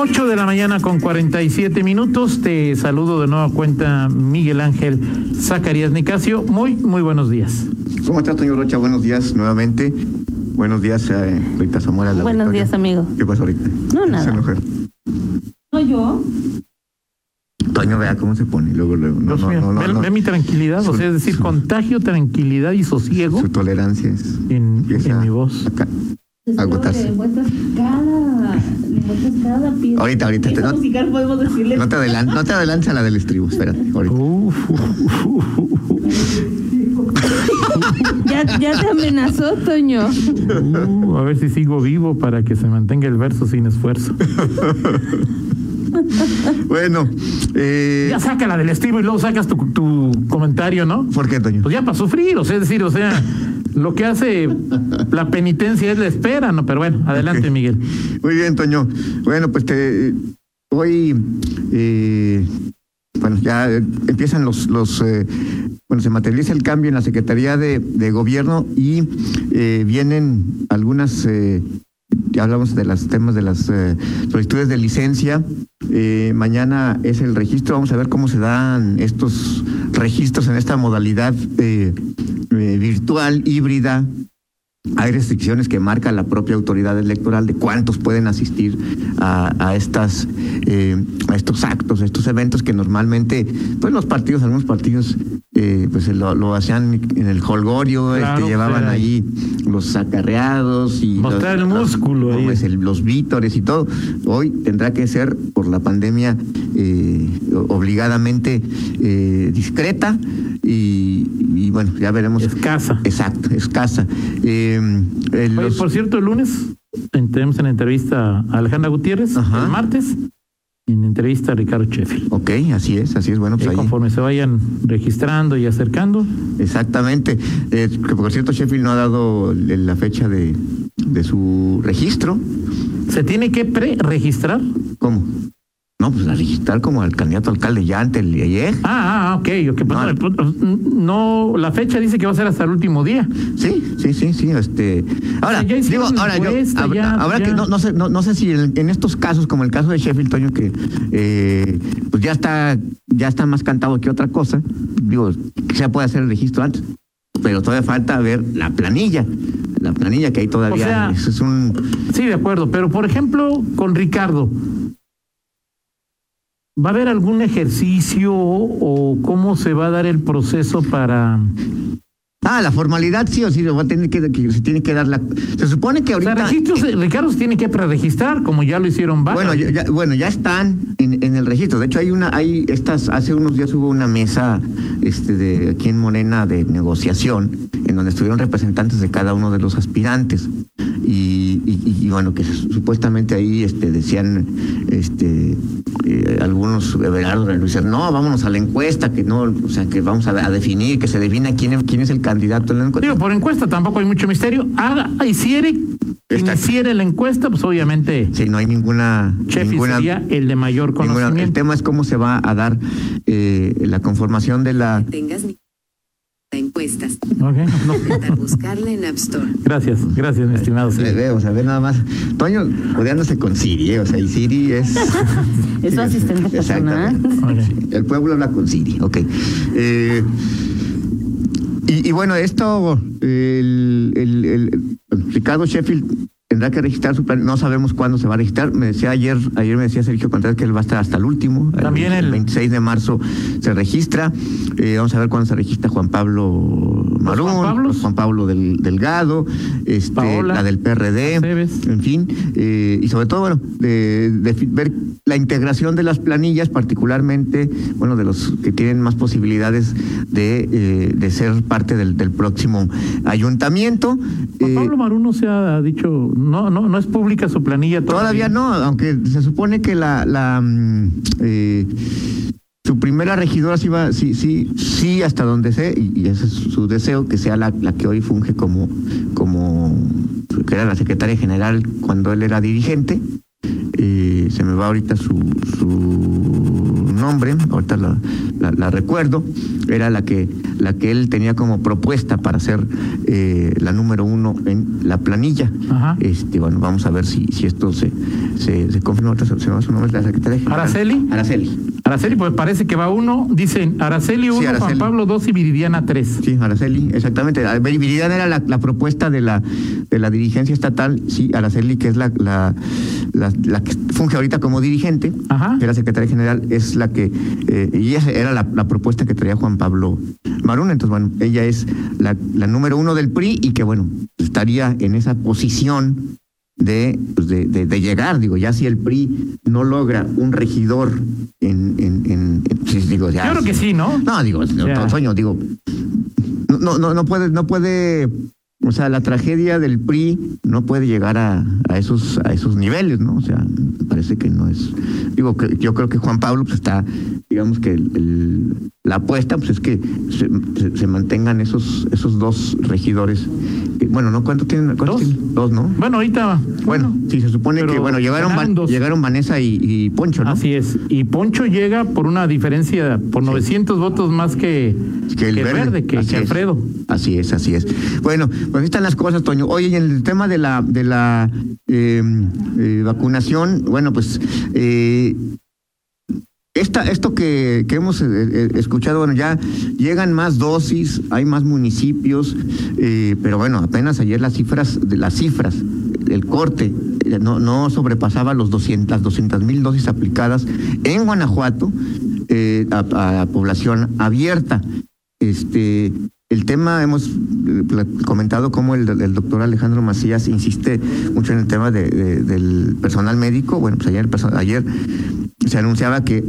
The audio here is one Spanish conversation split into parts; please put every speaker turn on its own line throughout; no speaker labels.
8 de la mañana con 47 minutos. Te saludo de nueva cuenta Miguel Ángel Zacarías Nicasio. Muy, muy buenos días.
¿Cómo estás, Toño Rocha? Buenos días nuevamente. Buenos días, eh, Rita Zamora. la
Buenos
Victoria.
días, amigo.
¿Qué pasa ahorita?
No,
Esa
nada.
mujer.
¿No yo?
Toño, vea cómo se pone. Luego, luego. No, no, no, no,
ve,
no.
ve mi tranquilidad, o
Su-
sea, es decir,
su-
contagio, tranquilidad y sosiego
Su tolerancia es.
en, en mi voz.
Agotarse.
cada, cada pieza.
Ahorita, ahorita, te- no-
musical podemos decirle.
No te adelantes, no te adelantes a la del estribo. Espérate, ahorita.
Ya, ya te amenazó, Toño.
Uh, a ver si sigo vivo para que se mantenga el verso sin esfuerzo.
Bueno, eh,
Ya saca la del estribo y luego sacas tu, tu comentario, ¿no?
¿por qué, Toño?
Pues ya para sufrir, o sea, es decir, o sea, lo que hace la penitencia es la espera, ¿no? Pero bueno, adelante. Miguel.
Muy bien, Toño. Bueno, pues te, hoy, eh, bueno, ya empiezan los, los eh, bueno, se materializa el cambio en la Secretaría de, de Gobierno y eh, vienen algunas, eh, ya hablamos de los temas de las eh, solicitudes de licencia. Eh, mañana es el registro, vamos a ver cómo se dan estos registros en esta modalidad eh, virtual, híbrida, hay restricciones que marca la propia autoridad electoral de cuántos pueden asistir a, a estas eh, a estos actos, a estos eventos que normalmente, pues los partidos, algunos partidos, eh, pues lo, lo hacían en el holgorio,
Claro,
este, llevaban
era
ahí los acarreados y
Mostrar
los,
el músculo
los, pues, el- los vítores y todo. Hoy tendrá que ser por la pandemia eh, obligadamente eh, discreta y, y bueno, ya veremos.
Escasa.
Exacto, escasa. Eh, eh,
Oye, por cierto, el lunes en- tenemos en entrevista a Alejandra Gutiérrez,
Ajá.
el martes en entrevista a Ricardo Sheffield.
ok, así es, así es. Bueno, pues
Y
ahí.
conforme se vayan registrando y acercando,
Exactamente. Eh, que por cierto, Sheffield no ha dado la fecha de, de su registro.
¿se tiene que pre-registrar?
¿Cómo? No, pues a registrar como al candidato alcalde ya ante el IEG.
Ah, ah, ok, ok. pues
No,
no, pues, no, la fecha dice que va a ser hasta el último día.
Sí, sí, sí, sí. Este, ahora,
ya
digo, ahora yo, hab-
ya, ya.
que, no, no sé, no, no sé si en, en estos casos, como el caso de Sheffield, Toño, que eh, pues ya está, ya está más cantado que otra cosa. Digo, se puede hacer el registro antes, pero todavía falta ver la planilla, la planilla que hay todavía.
O sea,
es un,
Sí, de acuerdo, pero por ejemplo, con Ricardo, ¿va a haber algún ejercicio o cómo se va a dar el proceso para...
Ah, la formalidad sí o sí, va a tener que, que se tiene que dar la. Se supone que
O sea,
ahorita.
registros, Ricardo se tiene que preregistrar, como ya lo hicieron varios.
Bueno, ya, ya- bueno, ya están en, en el registro. De hecho, hay una, hay estas, hace unos días hubo una mesa, este, de aquí en Morena de negociación, en donde estuvieron representantes de cada uno de los aspirantes. Y, y- y, bueno, que supuestamente ahí, este, decían, este, eh, algunos, Everardo Luis, no, vámonos a la encuesta, que no, o sea, que vamos a, a definir, que se defina quién, es- quién es el candidato en la encuesta.
Digo, por encuesta tampoco hay mucho misterio. Haga, hiciere,
Está-
hiciere la encuesta, pues obviamente
Sí, no hay ninguna,
Sheffield
ninguna
sería el de mayor
Ninguna- el
conocimiento.
tema es cómo se va a dar eh, la conformación de la...
tengas ni encuestas.
Ok, no.
Intenta buscarla en App Store.
Gracias, gracias, mi estimado.
Le veo, o sea, ve nada más. Toño codeándose con Siri, ¿eh? o sea, y Siri es...
Es su asistente personal.
Exactamente.
Ok.
El pueblo habla con Siri, ok. Eh, y, y bueno, esto, el, el- el- Ricardo Sheffield tendrá que registrar su plan, no sabemos cuándo se va a registrar. Me decía ayer, ayer me decía Sergio Contreras que él va a estar hasta el último.
También el-
26 de marzo se registra. Eh, vamos a ver cuándo se registra Juan Pablo
Juan Pablos?
Juan Pablo del, Delgado, este,
Paola
la del PRD, en fin, eh, y sobre todo, bueno, de, ver la integración de las planillas, particularmente, bueno, de los que tienen más posibilidades de, eh, de ser parte del, del próximo ayuntamiento.
Juan
Eh,
Pablo Maruno se ha dicho, no, no, no es pública su planilla
Todavía no, aunque se supone que la, la mm, eh, su primera regidora sí va, sí, sí, sí, hasta donde sé, y, ese es su deseo, que sea la, la que hoy funge como, como que era la secretaria general cuando él era dirigente. Eh, se me va ahorita su, su nombre, ahorita la, la, la recuerdo, era la que, la que él tenía como propuesta para ser eh, la número uno en la planilla.
Ajá.
Este, bueno, vamos a ver si, si esto se, se, se confirma. Se, se su nombre, la secretaria.
¿Araceli?
Araceli.
Araceli, pues parece que va uno, dicen Araceli 1, Juan. Pablo 2 y Viridiana 3.
Sí, Araceli, exactamente. Viridiana era la, la propuesta de la, de la dirigencia estatal, sí, Araceli, que es la, la, la, la que funge ahorita como dirigente,
Ajá.
que era secretaria general, es la que, eh, y esa era la, propuesta que traía Juan Pablo Marún. Entonces, bueno, ella es la, la número uno del PRI y que, bueno, estaría en esa posición de, pues, de, de, de llegar, digo, ya si el PRI no logra un regidor en, en, en, en- sí, digo, ya,
Yo creo que sí, ¿no?
no, digo. Toño, digo, no, no, no puede, no puede, o sea, la tragedia del PRI no puede llegar a, a esos, a esos niveles, ¿no? O sea, me parece que no es, digo, que yo creo que Juan Pablo pues, está, digamos que el- el- la apuesta pues es que se, se- se mantengan esos, esos dos regidores. bueno, ¿no? ¿Cuántos tienen? ¿Cuántos
Dos.
tienen? Dos, ¿no?
Bueno, ahorita.
Bueno, sí, se supone que, bueno, llegaron, Van- llegaron Vanessa y, y Poncho, ¿no?
Así es. Y Poncho llega por una diferencia, por 900 votos más que,
que el
que
verde,
que,
Así
que
es.
Alfredo.
Así es, así es. Bueno, pues están las cosas, Toño. Oye, en el tema de la de la eh, eh, vacunación, bueno, pues eh, esta, esto que, que hemos escuchado, bueno, ya llegan más dosis, hay más municipios, pero bueno, apenas ayer las cifras, de las cifras, el corte, no, no sobrepasaba los 200, las 200 mil dosis aplicadas en Guanajuato a, a población abierta. Este, el tema, hemos eh, comentado cómo el, doctor Alejandro Macías insiste mucho en el tema de- de- del personal médico. Bueno, pues ayer, ayer se anunciaba que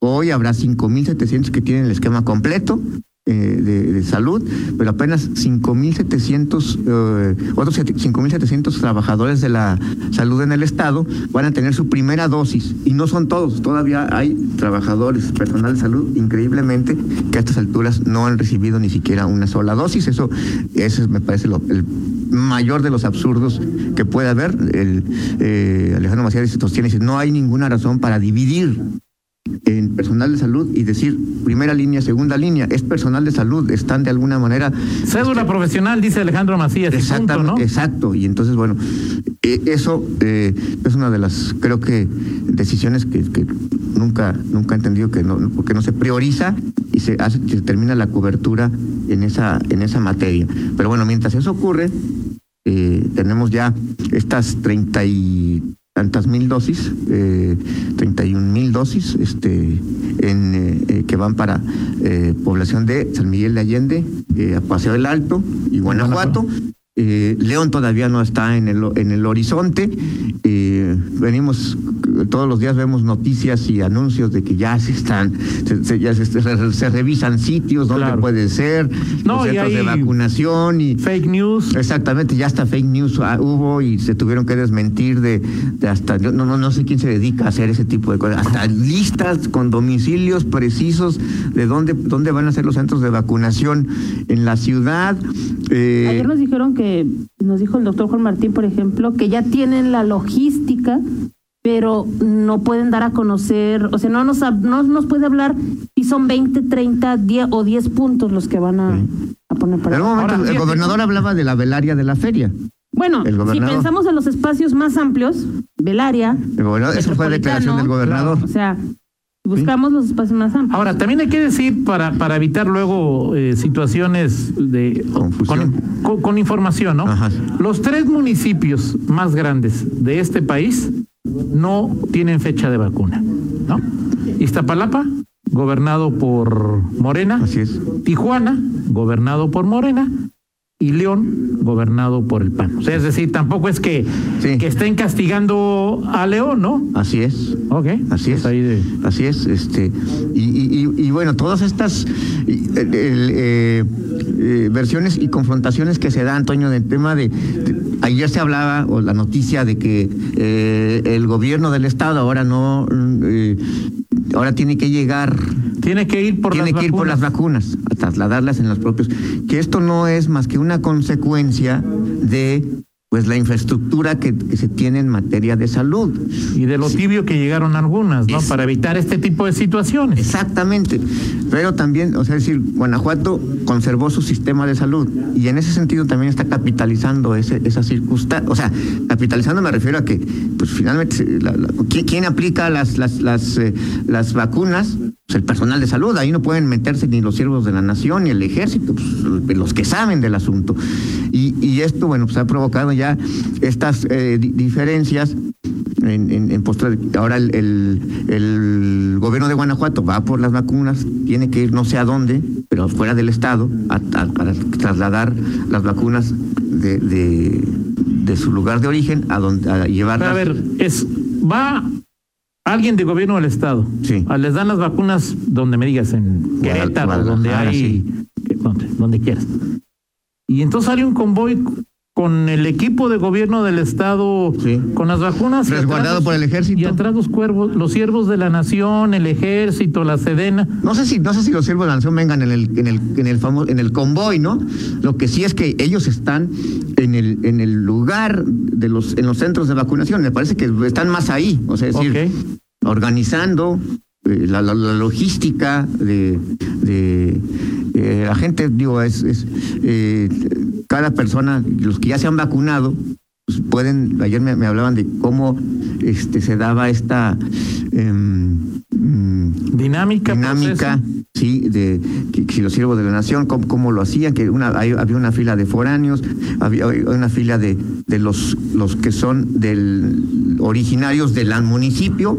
hoy habrá 5.700 que tienen el esquema completo eh, de, salud, pero apenas 5.700, eh, otros siete- 5.700 trabajadores de la salud en el Estado van a tener su primera dosis. Y no son todos, todavía hay trabajadores, personal de salud, increíblemente, que a estas alturas no han recibido ni siquiera una sola dosis. Eso, eso me parece el mayor de los absurdos que puede haber. Eh, Alejandro Macías sostiene, dice, no hay ninguna razón para dividir en personal de salud y decir primera línea, segunda línea, es personal de salud, están de alguna manera
Cédula profesional, dice Alejandro Macías. y punto,
Exactamente,
¿no?
exacto. Y entonces, bueno, eh, eso eh, es una de las, creo que, decisiones que, que nunca, nunca he entendido que no, porque no se prioriza y se hace, se termina la cobertura en esa, en esa materia. Pero bueno, mientras eso ocurre, eh, tenemos ya estas treinta y tantas mil dosis, eh, 31 mil dosis, este, en, eh, eh, que van para eh, población de San Miguel de Allende, a Paseo del Alto y Guanajuato. León todavía no está en el, en el horizonte. Venimos, todos los días vemos noticias y anuncios de que ya se están, se, se- ya se, se- se revisan sitios donde
Claro.
puede ser,
No,
los
y
centros de vacunación y
Fake news.
Exactamente, ya hasta fake news ah, hubo y se tuvieron que desmentir de, de hasta, yo no, no, no sé quién se dedica a hacer ese tipo de cosas, hasta listas con domicilios precisos de dónde, dónde van a ser los centros de vacunación en la ciudad. Eh,
Ayer nos dijeron que, nos dijo el doctor Juan Martín, por ejemplo, que ya tienen la logística, pero no pueden dar a conocer, o sea, no nos, no nos puede hablar si son 20, 30, 10 o 10 puntos los que van a, a poner
en
para
algún momento
Ahora,
el gobernador hablaba de la velaria de la feria.
Bueno, si pensamos en los espacios más amplios, Belaria,
El gobernador eso fue declaración del gobernador.
o sea, buscamos los espacios más amplios.
Ahora, también hay que decir, para, para evitar luego eh, situaciones de
Confusión.
Con, con- con información, ¿no?
Ajá.
Los tres municipios más grandes de este país no tienen fecha de vacuna, ¿no? Iztapalapa, gobernado por Morena.
Así es.
Tijuana, gobernado por Morena, y León, gobernado por el PAN. O sea, es decir, tampoco es que,
Sí.
que estén castigando a León, ¿no?
Así es.
Ok.
Así
pues
es.
ahí de-
Así es, este, y, y- y- y bueno, todas estas eh, eh, versiones y confrontaciones que se dan, Antonio, del tema de, de- ayer se hablaba, o la noticia de que eh, el gobierno del estado ahora no, eh, ahora tiene que llegar
Tiene que ir por
tiene
las
que ir por las
vacunas.
vacunas, a trasladarlas en los propios. Que esto no es más que una consecuencia de pues la infraestructura que, que se tiene en materia de salud.
Y de lo tibio que llegaron algunas, ¿no?
Es-
Para evitar este tipo de situaciones.
Exactamente. Pero también, o sea, es decir, Guanajuato conservó su sistema de salud y en ese sentido también está capitalizando ese, esa circunstancia. O sea, capitalizando me refiero a que, pues finalmente, la- la- ¿quién, quién aplica las, las, las, eh, las vacunas? Pues el personal de salud. Ahí no pueden meterse ni los siervos de la nación ni el ejército, pues, los que saben del asunto. Y, esto, bueno, pues ha provocado ya estas eh, di- diferencias en, en, de- ahora el, gobierno de Guanajuato va por las vacunas, tiene que ir no sé a dónde, pero fuera del estado, para trasladar las vacunas de, su lugar de origen a donde a llevarlas.
a ver, es, va alguien de gobierno del estado.
Sí.
Ah, Les dan las vacunas donde me digas, en Querétaro, donde hay, donde, donde quieras. Y entonces sale un convoy con el equipo de gobierno del estado,
Sí.
con las vacunas.
Resguardado
atrás
por el ejército.
Y atrás los cuervos, los siervos de la nación, el ejército, la sedena.
No sé si no sé si los siervos de la nación vengan en el en el en el famoso en el convoy, ¿no? Lo que sí es que ellos están en el en el lugar de los en los centros de vacunación. Me parece que están más ahí, o sea, es decir, organizando la, la- la logística de, de eh, la gente, digo, es, es eh, cada persona, los que ya se han vacunado, pues pueden, ayer me, me hablaban de cómo este se daba esta em, mm,
Dinámica.
dinámica,
proceso.
sí, de que, que si los siervos de la nación, cómo, cómo lo hacían, que una, hay- había una fila de foráneos, había una fila de, de los, los que son del originarios del municipio,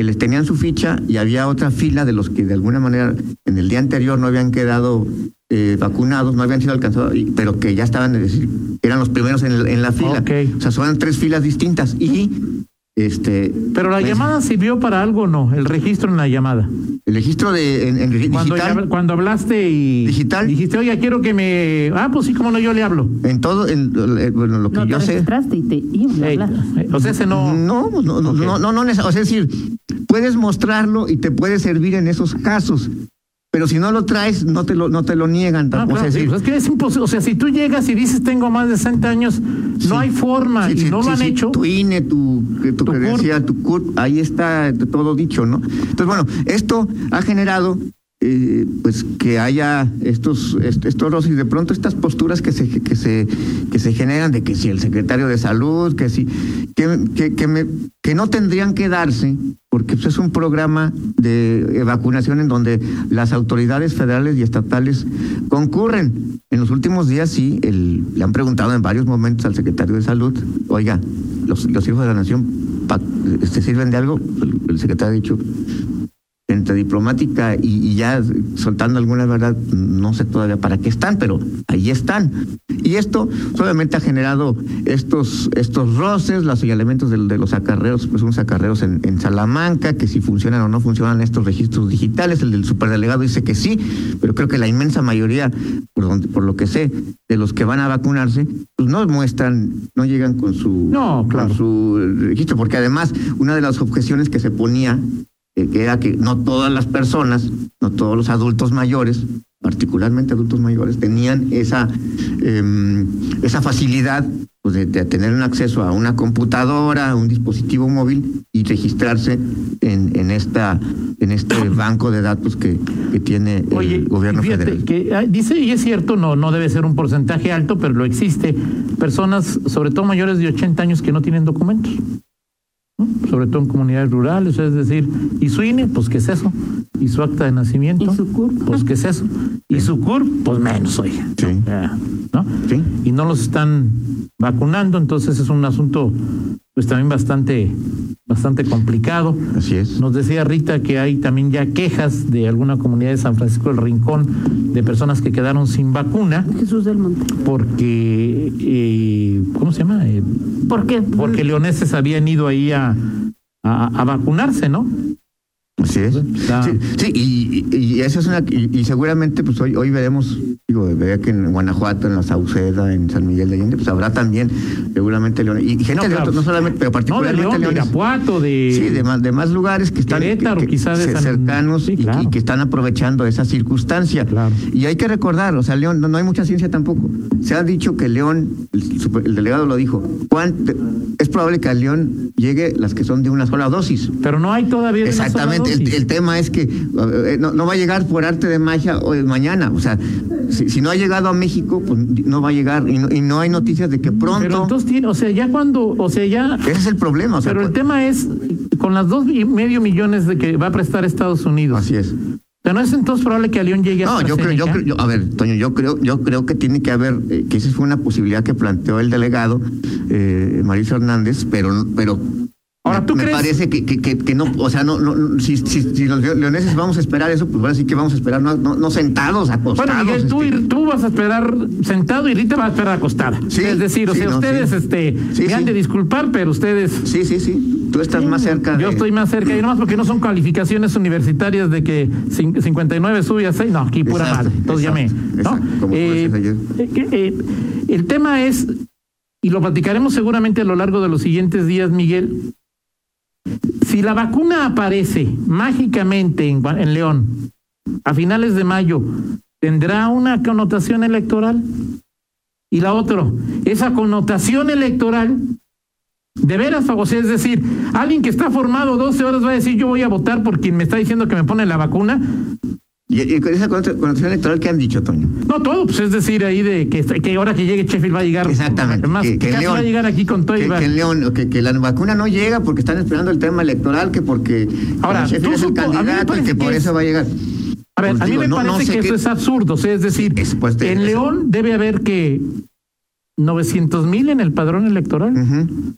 que les tenían su ficha, y había otra fila de los que de alguna manera en el día anterior no habían quedado eh, vacunados, no habían sido alcanzados, pero que ya estaban, es decir, eran los primeros en, el- en la fila. O sea, son tres filas distintas. Y este
Pero la
pues,
llamada sirvió para algo o no, el registro en la llamada.
el registro de en, en
Cuando,
digital.
ya- cuando hablaste y
Digital.
dijiste, oiga, quiero que me... Ah, pues sí, como no, yo le hablo.
En todo, en, eh, bueno, lo que
No te
yo sé.
registraste y te iban a hablar.
eh, o sea, ese no...
No, pues no, no,
Ok.
no, no, no, neces- o sea, es decir, puedes mostrarlo y te puede servir en esos casos, pero si no lo traes, no te lo, no te lo niegan. Tampoco,
claro,
o sea,
sí,
es
pues es que es imposible. O sea, si tú llegas y dices tengo más de 60 años,
Sí.
no hay forma
sí,
y
sí,
no lo han hecho.
Tu INE, tu, tu,
Tu
credencial, tu CURP, ahí está todo dicho, ¿no? Entonces, bueno, esto ha generado eh, pues que haya estos est- estos y de pronto estas posturas que se que se que se generan de que si el secretario de salud que si que que, que, me- que no tendrían que darse porque pues, es un programa de eh, vacunación en donde las autoridades federales y estatales concurren. En los últimos días sí, le han preguntado en varios momentos al secretario de salud, oiga, los, los hijos de la nación pa- ¿se sirven de algo? El secretario ha dicho, entre diplomática y, y ya soltando alguna verdad, no sé todavía para qué están, pero ahí están. Y esto solamente ha generado estos, estos roces, los señalamientos de, de los acarreos, pues unos acarreos en, en Salamanca, que si funcionan o no funcionan estos registros digitales, el del superdelegado dice que sí, pero creo que la inmensa mayoría, por, donde, por lo que sé, de los que van a vacunarse, pues no muestran, no llegan con su,
No, claro.
con su registro, porque además una de las objeciones que se ponía que era que no todas las personas, no todos los adultos mayores, particularmente adultos mayores, tenían esa, em, esa facilidad pues, de, de tener un acceso a una computadora, a un dispositivo móvil y registrarse en, en, esta, en este banco de datos que, que tiene el gobierno
fíjate
federal.
que ah, dice, y es cierto, no, no debe ser un porcentaje alto, pero lo existe. Personas, sobre todo mayores de 80 años, que no tienen documentos. ¿No? Sobre todo en comunidades rurales, es decir, ¿y su INE? Pues, ¿qué es eso? ¿Y su acta de nacimiento?
¿Y su CURP?
Pues, ¿qué es eso? ¿Y su CURP? Pues menos, oiga.
Sí.
¿no?
Sí.
No los están vacunando, entonces es un asunto, pues también bastante, bastante complicado.
Así es.
Nos decía Rita que hay también ya quejas de alguna comunidad de San Francisco del Rincón de personas que quedaron sin vacuna
Jesús del Monte.
porque, eh, ¿cómo se llama? Eh,
¿Por qué?
porque leoneses habían ido ahí a, a, a vacunarse, ¿no?
Así es.
Está-
Sí, sí, y, y, eso es una y, y seguramente pues hoy hoy veremos, digo, vea que en Guanajuato, en la Sauceda, en San Miguel de Allende, pues habrá también seguramente leones. Y, y gente
No,
de
claro.
otros, no solamente, pero
No, de
particularmente
León, de. Irapuato, de...
Sí, de más, de más lugares que están
Querétaro,
que- que-
quizá de
ce-
San-
cercanos
Sí,
y-
claro.
y, que están aprovechando esa circunstancia.
Claro.
Y hay que recordar, o sea, León, no, no hay mucha ciencia tampoco. Se ha dicho que León, el, super- el delegado lo dijo, ¿cuánto- es probable que a León llegue las que son de una sola dosis.
Pero no hay todavía
Exactamente, el, tema es que eh, no, no va a llegar por arte de magia hoy, mañana. O sea, si, si no ha llegado a México, pues no va a llegar. Y no, y no hay noticias de que pronto.
Pero entonces tiene, o sea, ya cuando, o sea, ya...
ese es el problema. O sea,
Pero el tema es, con las dos y medio millones de que va a prestar Estados Unidos,
Así es.
¿pero no es entonces probable que a León llegue
No,
a
yo creo, yo creo, yo- a ver, Toño, yo creo, yo creo que tiene que haber, eh, que esa fue una posibilidad que planteó el delegado eh, Mauricio Hernández, pero, pero
Ahora, ¿tú
me
crees?
parece que, que, que, que no, o sea, no, si, si, si los leoneses vamos a esperar eso, pues ahora sí que vamos a esperar, no, no, no sentados, acostados.
Bueno, Miguel, tú,
este.
tú vas a esperar sentado y Rita va a esperar acostada.
Sí,
es decir, o sea,
no,
ustedes
sí.
este,
Sí,
me han de disculpar, pero ustedes...
Sí, sí, sí. Tú estás más cerca.
Yo estoy más cerca y nomás porque no son calificaciones universitarias de que cin- 59 sube a 6. No, aquí pura
Exacto,
madre. Entonces ya me.
exacto, exacto,
Eh, eh, eh, el tema es, y lo platicaremos seguramente a lo largo de los siguientes días, Miguel. Si la vacuna aparece mágicamente en, León a finales de mayo, ¿tendrá una connotación electoral? Y la otra, esa connotación electoral de veras, o es decir, alguien que está formado 12 horas va a decir yo voy a votar por quien me está diciendo que me pone la vacuna.
Y, y con esa connot- connotación electoral que han dicho, Toño.
No todo, pues es decir, ahí de que, que ahora que llegue Sheffield va a llegar.
Exactamente.
Más,
que, que
casi
León,
va a llegar aquí con todo y
que,
va-
que en León, que, que la vacuna no llega porque están esperando el tema electoral, que porque
Ahora,
Sheffield es el
supo-
candidato y que por
es-
eso va a llegar.
A ver,
Pues
a mí
digo,
me
no- no
parece
sé
que
qué-
eso es absurdo. O sea, es decir,
Es, pues,
en León debe haber que 900 mil en el padrón electoral.
Ujú.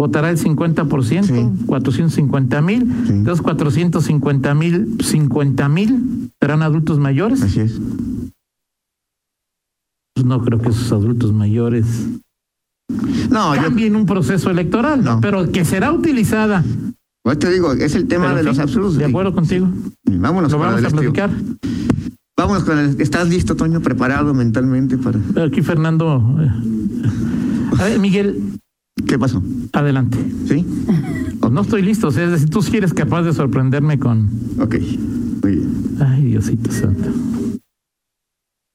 Votará el 50%,
Sí.
450 mil.
Sí.
Entonces, 450 mil, 50 mil serán adultos mayores.
Así es.
Pues no creo que esos adultos mayores
No, yo
cambien un proceso electoral,
No.
pero que será utilizada.
pues te digo, es el tema
Pero,
de los absurdos.
De acuerdo contigo.
Vámonos
Lo vamos a platicar.
Vámonos con el. ¿Estás listo, Toño? ¿Preparado mentalmente para.?
Aquí Fernando. eh, A ver, Miguel,
¿Qué pasó?
adelante.
¿Sí?
No estoy listo, o sea, es decir, tú sí eres capaz de sorprenderme con...
Ok. Muy bien.
Ay, Diosito santo.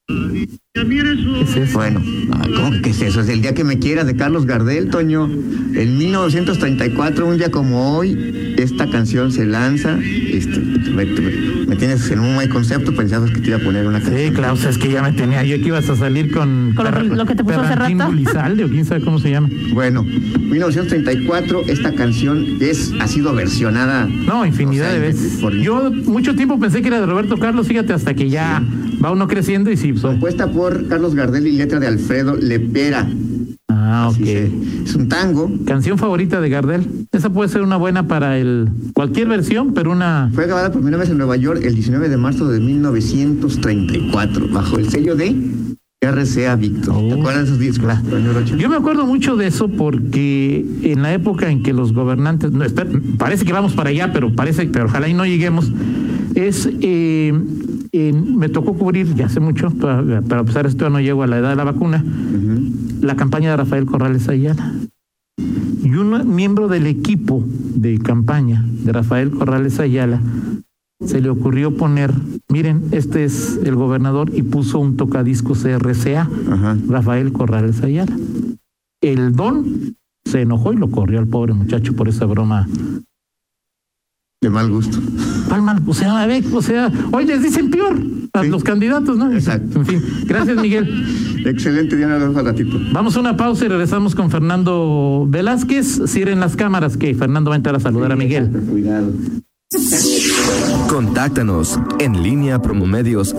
¿Qué es eso?
Bueno, no, ¿cómo que qué es eso? Es el día que me quieras de Carlos Gardel, Toño. En 1934, un día como hoy, esta canción se lanza. Este, me, tienes en un buen concepto, pensabas que te iba a poner una canción.
Sí, Klaus, es que ya me tenía yo que ibas a salir con...
Con lo que- lo que te puso hace rato.
Gulizalde, o quién sabe cómo se llama.
Bueno, 1934, esta canción es, ha sido versionada.
No, infinidad
o sea,
de veces.
por-
Yo mucho tiempo pensé que era de Roberto Carlos, fíjate, hasta que ya va uno creciendo y sí. pues,
Compuesta por Carlos Gardel y letra de Alfredo Lepera.
Ah, ok.
se- es un tango.
Canción favorita de Gardel. Esa puede ser una buena para el cualquier versión, pero una
Fue grabada por primera vez en Nueva York el 19 de marzo de 1934, bajo el sello de RCA Victor. ¿Te
Oh,
acuerdas de esos discos?
claro. Yo me acuerdo mucho de eso porque en la época en que los gobernantes, no, espera, parece que vamos para allá, pero parece, pero ojalá y no lleguemos. Es, eh, en- me tocó cubrir ya hace mucho, todavía, pero a pesar de esto no llego a la edad de la vacuna,
Ujú.
La campaña de Rafael Corrales Ayala. Y un miembro del equipo de campaña de Rafael Corrales Ayala se le ocurrió poner, miren, este es el gobernador y puso un tocadiscos RCA.
Ajá.
Rafael Corrales Ayala. El don se enojó y lo corrió al pobre muchacho por esa broma.
De mal gusto.
Palma, o sea, a ver, o sea, hoy les dicen peor a
Sí.
los candidatos, ¿no?
Exacto.
En fin, gracias Miguel.
Excelente, Diana, nos vemos al ratito.
Vamos a una pausa y regresamos con Fernando Velázquez. Cierren las cámaras que Fernando va a entrar a saludar a Miguel.
Cuidado.
Contáctanos en línea promomedios